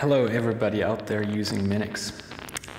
Hello, everybody out there using Minix.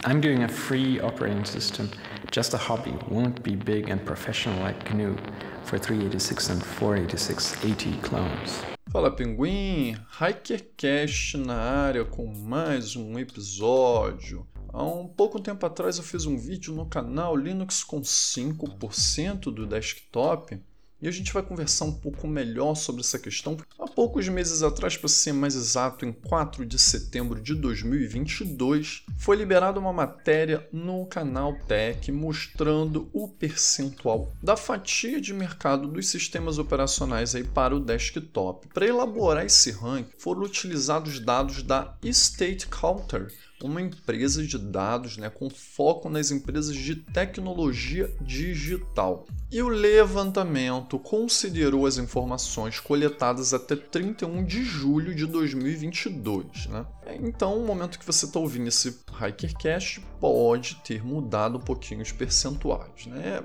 I'm doing a free operating system, just a hobby, won't be big and professional like GNU for 386 and 486 AT clones. Fala Pinguim, HackerCast na área com mais um episódio. Há um pouco tempo atrás eu fiz um vídeo no canal Linux com 5% do desktop e a gente vai conversar um pouco melhor sobre essa questão. Há poucos meses atrás, para ser mais exato, em 4 de setembro de 2022, foi liberada uma matéria no canal Tech mostrando o percentual da fatia de mercado dos sistemas operacionais aí para o desktop. Para elaborar esse ranking, foram utilizados dados da State Counter, uma empresa de dados né, com foco nas empresas de tecnologia digital. E o levantamento considerou as informações coletadas até 31 de julho de 2022. Né? Então, no momento que você está ouvindo esse HikerCast, pode ter mudado um pouquinho os percentuais. Né?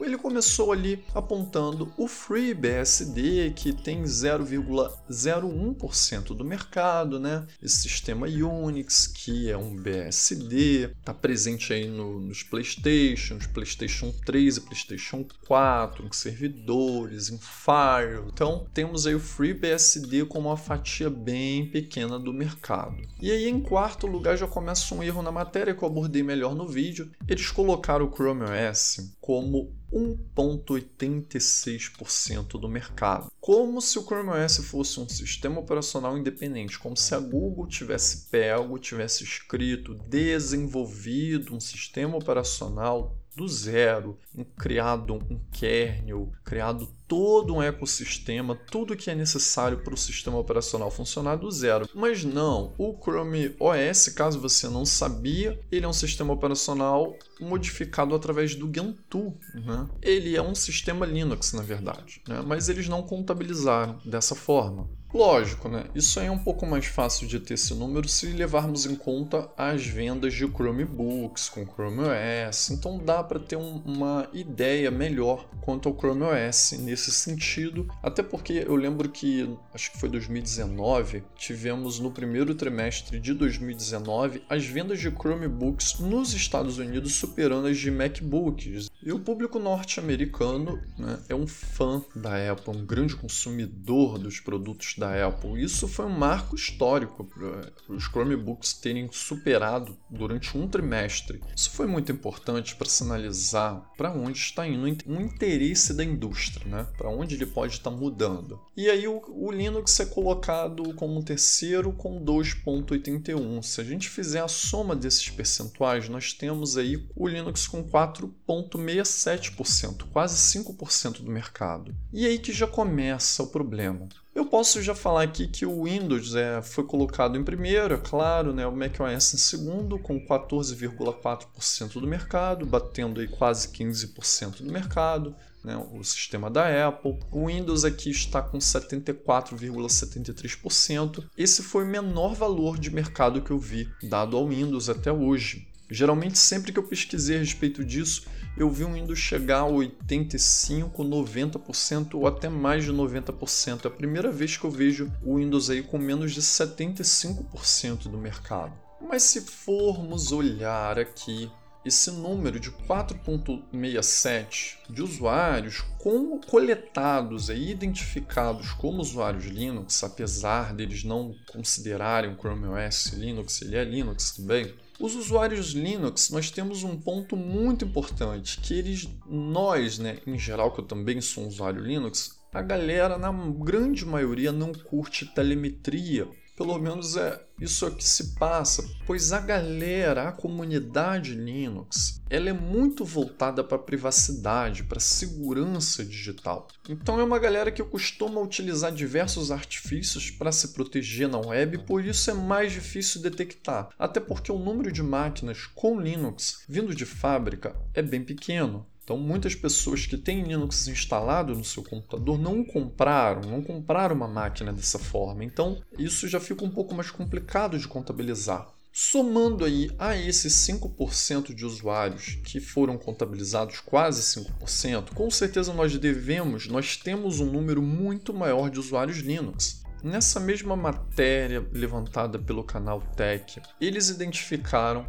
Ele começou ali apontando o FreeBSD, que tem 0,01% do mercado, né? esse sistema Unix, que é um BSD, está presente aí no, nos PlayStations, PlayStation 3 e PlayStation 4, em servidores, em Fire. Então, temos aí o FreeBSD como uma fatia bem pequena do mercado. E aí, em quarto lugar, já começa um erro na matéria que eu abordei melhor no vídeo. Eles colocaram o Chrome OS como 1,86% do mercado. Como se o Chrome OS fosse um sistema operacional independente, como se a Google tivesse pego, tivesse escrito, desenvolvido um sistema operacional do zero, criado um kernel, criado todo um ecossistema, tudo que é necessário para o sistema operacional funcionar do zero. Mas não, o Chrome OS, caso você não sabia, ele é um sistema operacional modificado através do Gentoo. Né? Ele é um sistema Linux, na verdade, né? mas eles não contabilizaram dessa forma. Lógico, né? Isso aí é um pouco mais fácil de ter esse número se levarmos em conta as vendas de Chromebooks com Chrome OS. Então dá para ter um, uma ideia melhor quanto ao Chrome OS nesse sentido. Até porque eu lembro que, acho que foi 2019, tivemos no primeiro trimestre de 2019 as vendas de Chromebooks nos Estados Unidos superando as de MacBooks. E o público norte-americano né, é um fã da Apple, um grande consumidor dos produtos da Apple. Isso foi um marco histórico para os Chromebooks terem superado durante um trimestre. Isso foi muito importante para sinalizar para onde está indo o interesse da indústria, né? Para onde ele pode estar mudando. E aí o, o Linux é colocado como terceiro com 2,81. Se a gente fizer a soma desses percentuais, nós temos aí o Linux com 4,67%, quase 5% do mercado. E aí que já começa o problema. Eu posso já falar aqui que o Windows é, foi colocado em primeiro, é claro, né? o macOS em segundo, com 14,4% do mercado, batendo aí quase 15% do mercado, né? o sistema da Apple. O Windows aqui está com 74,73%. Esse foi o menor valor de mercado que eu vi dado ao Windows até hoje. Geralmente, sempre que eu pesquisei a respeito disso, eu vi um Windows chegar a 85, 90% ou até mais de 90%. É a primeira vez que eu vejo o Windows aí com menos de 75% do mercado. Mas se formos olhar aqui esse número de 4.67 de usuários como coletados e identificados como usuários Linux, apesar deles não considerarem o Chrome OS Linux, ele é Linux também, os usuários Linux, nós temos um ponto muito importante, que eles, nós, né, em geral, que eu também sou um usuário Linux, a galera, na grande maioria, não curte telemetria pelo menos é isso que se passa, pois a galera, a comunidade Linux, ela é muito voltada para privacidade, para segurança digital. Então é uma galera que costuma utilizar diversos artifícios para se proteger na web, por isso é mais difícil detectar, até porque o número de máquinas com Linux vindo de fábrica é bem pequeno. Então, muitas pessoas que têm Linux instalado no seu computador não compraram, não compraram uma máquina dessa forma. Então, isso já fica um pouco mais complicado de contabilizar. Somando aí a esses 5% de usuários que foram contabilizados, quase 5%, com certeza nós devemos, nós temos um número muito maior de usuários Linux. Nessa mesma matéria levantada pelo canal Tech, eles identificaram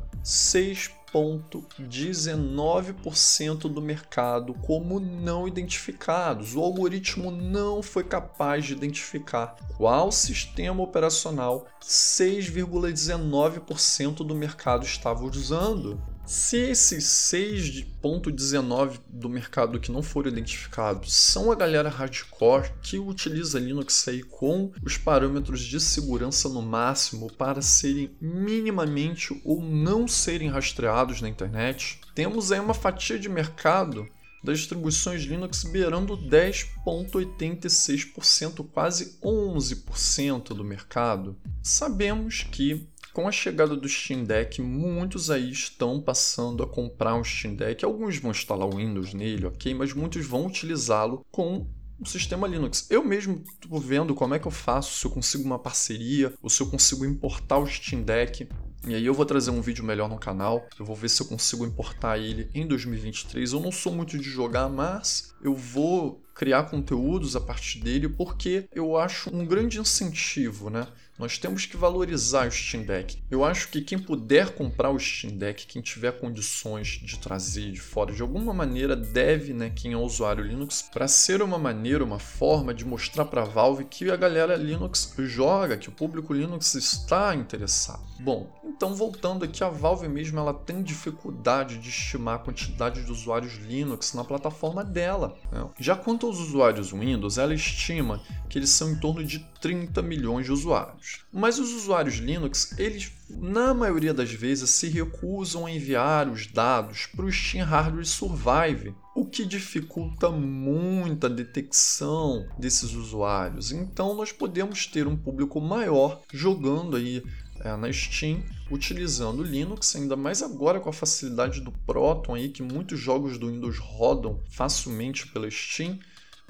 6,19% do mercado como não identificados. O algoritmo não foi capaz de identificar qual sistema operacional 6,19% do mercado estava usando. Se esses 6,19 do mercado que não foram identificados são a galera hardcore que utiliza Linux aí com os parâmetros de segurança no máximo para serem minimamente ou não serem rastreados na internet, temos aí uma fatia de mercado das distribuições Linux beirando 10,86%, quase 11% do mercado. Sabemos que com a chegada do Steam Deck, muitos aí estão passando a comprar um Steam Deck. Alguns vão instalar o Windows nele, ok, mas muitos vão utilizá-lo com o sistema Linux. Eu mesmo estou vendo como é que eu faço, se eu consigo uma parceria, ou se eu consigo importar o Steam Deck. E aí eu vou trazer um vídeo melhor no canal, eu vou ver se eu consigo importar ele em 2023. Eu não sou muito de jogar, mas eu vou criar conteúdos a partir dele porque eu acho um grande incentivo, né? Nós temos que valorizar o Steam Deck. Eu acho que quem puder comprar o Steam Deck, quem tiver condições de trazer de fora, de alguma maneira deve, né, quem é usuário Linux, para ser uma maneira, uma forma de mostrar para a Valve que a galera Linux joga, que o público Linux está interessado. Bom, então voltando aqui, a Valve mesmo ela tem dificuldade de estimar a quantidade de usuários Linux na plataforma dela. Né? Já quanto aos usuários Windows, ela estima que eles são em torno de 30 milhões de usuários. Mas os usuários Linux, eles na maioria das vezes se recusam a enviar os dados para o Steam Hardware Survive, o que dificulta muito a detecção desses usuários. Então nós podemos ter um público maior jogando aí é, na Steam utilizando Linux, ainda mais agora com a facilidade do Proton aí que muitos jogos do Windows rodam facilmente pela Steam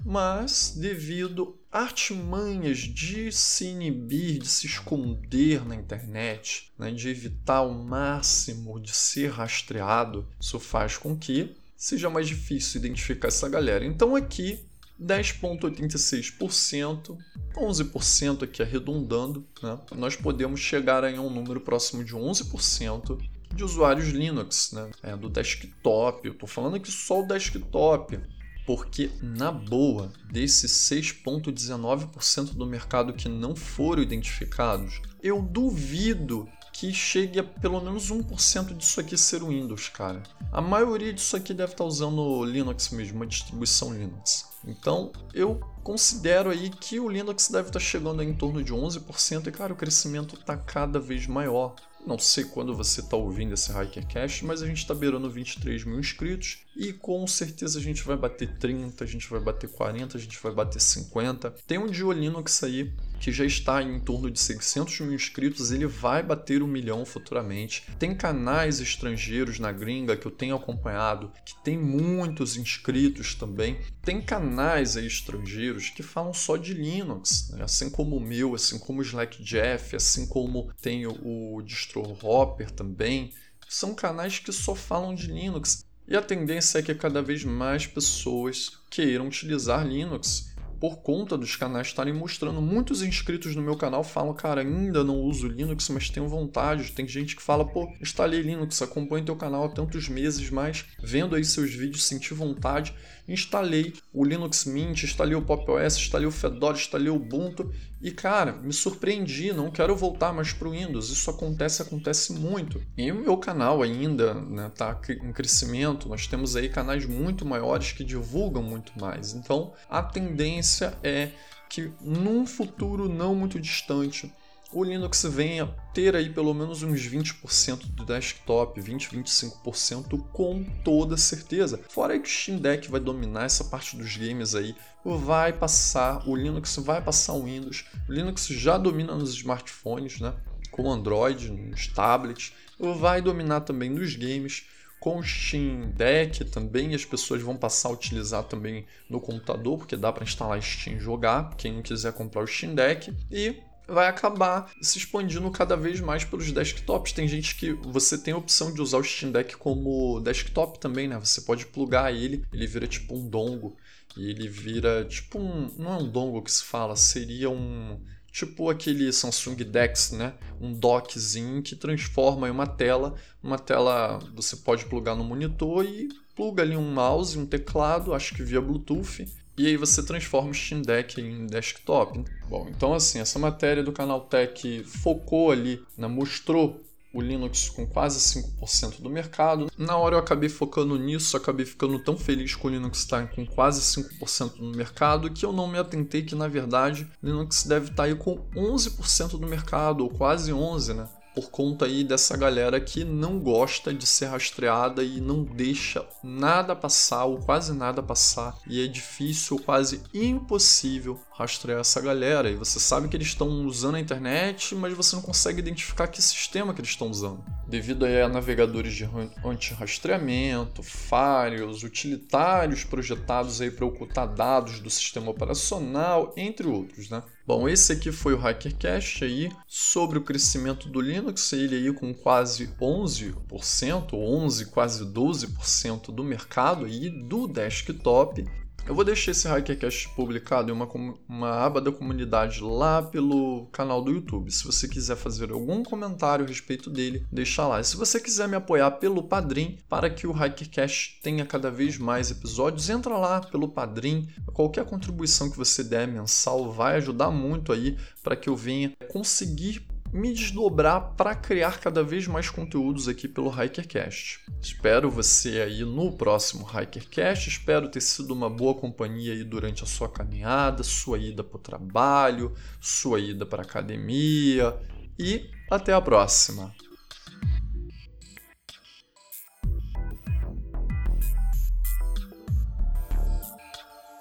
mas devido a artimanhas de se inibir, de se esconder na internet, né, de evitar ao máximo de ser rastreado, isso faz com que seja mais difícil identificar essa galera. Então aqui 10,86%, 11% aqui arredondando, né? nós podemos chegar a um número próximo de 11% de usuários Linux, né? É, do desktop. Eu estou falando aqui só o desktop porque, na boa, desses 6,19% do mercado que não foram identificados, eu duvido que chegue a pelo menos 1% disso aqui ser o Windows, cara. A maioria disso aqui deve estar usando o Linux mesmo, uma distribuição Linux. Então, eu considero aí que o Linux deve estar chegando em torno de 11% e, cara, o crescimento está cada vez maior. Não sei quando você está ouvindo esse Hikercast, mas a gente está beirando 23 mil inscritos e com certeza a gente vai bater 30, a gente vai bater 40, a gente vai bater 50. Tem um Dio Linux aí que já está em torno de 600 mil inscritos, ele vai bater um milhão futuramente. Tem canais estrangeiros na gringa que eu tenho acompanhado, que tem muitos inscritos também. Tem canais aí estrangeiros que falam só de Linux, né? assim como o meu, assim como o Slack Jeff, assim como tem o Distro Hopper também. São canais que só falam de Linux. E a tendência é que cada vez mais pessoas queiram utilizar Linux por conta dos canais estarem mostrando. Muitos inscritos no meu canal falam, cara, ainda não uso Linux, mas tenho vontade. Tem gente que fala, pô, instalei Linux, acompanho teu canal há tantos meses, mas vendo aí seus vídeos, senti vontade. Instalei o Linux Mint, instalei o Pop OS, instalei o Fedora, instalei o Ubuntu e, cara, me surpreendi, não quero voltar mais para o Windows. Isso acontece, acontece muito. E o meu canal ainda está né, em crescimento, nós temos aí canais muito maiores que divulgam muito mais. Então, a tendência é que num futuro não muito distante, o Linux venha ter aí pelo menos uns 20% do desktop, 20, 25% com toda certeza. Fora que o Steam Deck vai dominar essa parte dos games aí, vai passar, o Linux vai passar o Windows. O Linux já domina nos smartphones, né? Com Android, nos tablets, vai dominar também nos games com o Steam Deck também as pessoas vão passar a utilizar também no computador, porque dá para instalar Steam e jogar, quem não quiser comprar o Steam Deck. E vai acabar se expandindo cada vez mais pelos desktops. Tem gente que você tem a opção de usar o Steam Deck como desktop também, né? Você pode plugar ele, ele vira tipo um dongo e ele vira tipo um, não é um dongo que se fala, seria um tipo aquele Samsung DeX, né? Um dockzinho que transforma em uma tela, uma tela você pode plugar no monitor e pluga ali um mouse, um teclado, acho que via Bluetooth, e aí você transforma o Steam Deck em desktop. Bom, então assim, essa matéria do canal Tech focou ali, né, mostrou o Linux com quase 5% do mercado. Na hora eu acabei focando nisso, acabei ficando tão feliz com o Linux estar com quase 5% no mercado que eu não me atentei que na verdade Linux deve estar aí com 11% do mercado, ou quase 11%, né? Por conta aí dessa galera que não gosta de ser rastreada e não deixa nada passar ou quase nada passar e é difícil ou quase impossível rastrear essa galera e você sabe que eles estão usando a internet, mas você não consegue identificar que sistema que eles estão usando. Devido a navegadores de anti-rastreamento, firewalls, utilitários projetados aí para ocultar dados do sistema operacional, entre outros, né? Bom, esse aqui foi o HackerCast aí sobre o crescimento do Linux, ele aí com quase 11%, 11, quase 12% do mercado aí do desktop. Eu vou deixar esse Hackercast publicado em uma, uma aba da comunidade lá pelo canal do YouTube. Se você quiser fazer algum comentário a respeito dele, deixa lá. E se você quiser me apoiar pelo Padrim para que o Hackercast tenha cada vez mais episódios, entra lá pelo Padrim. Qualquer contribuição que você der mensal vai ajudar muito aí para que eu venha conseguir me desdobrar para criar cada vez mais conteúdos aqui pelo Hikercast. Espero você aí no próximo Hikercast, espero ter sido uma boa companhia aí durante a sua caminhada, sua ida para o trabalho, sua ida para a academia e até a próxima.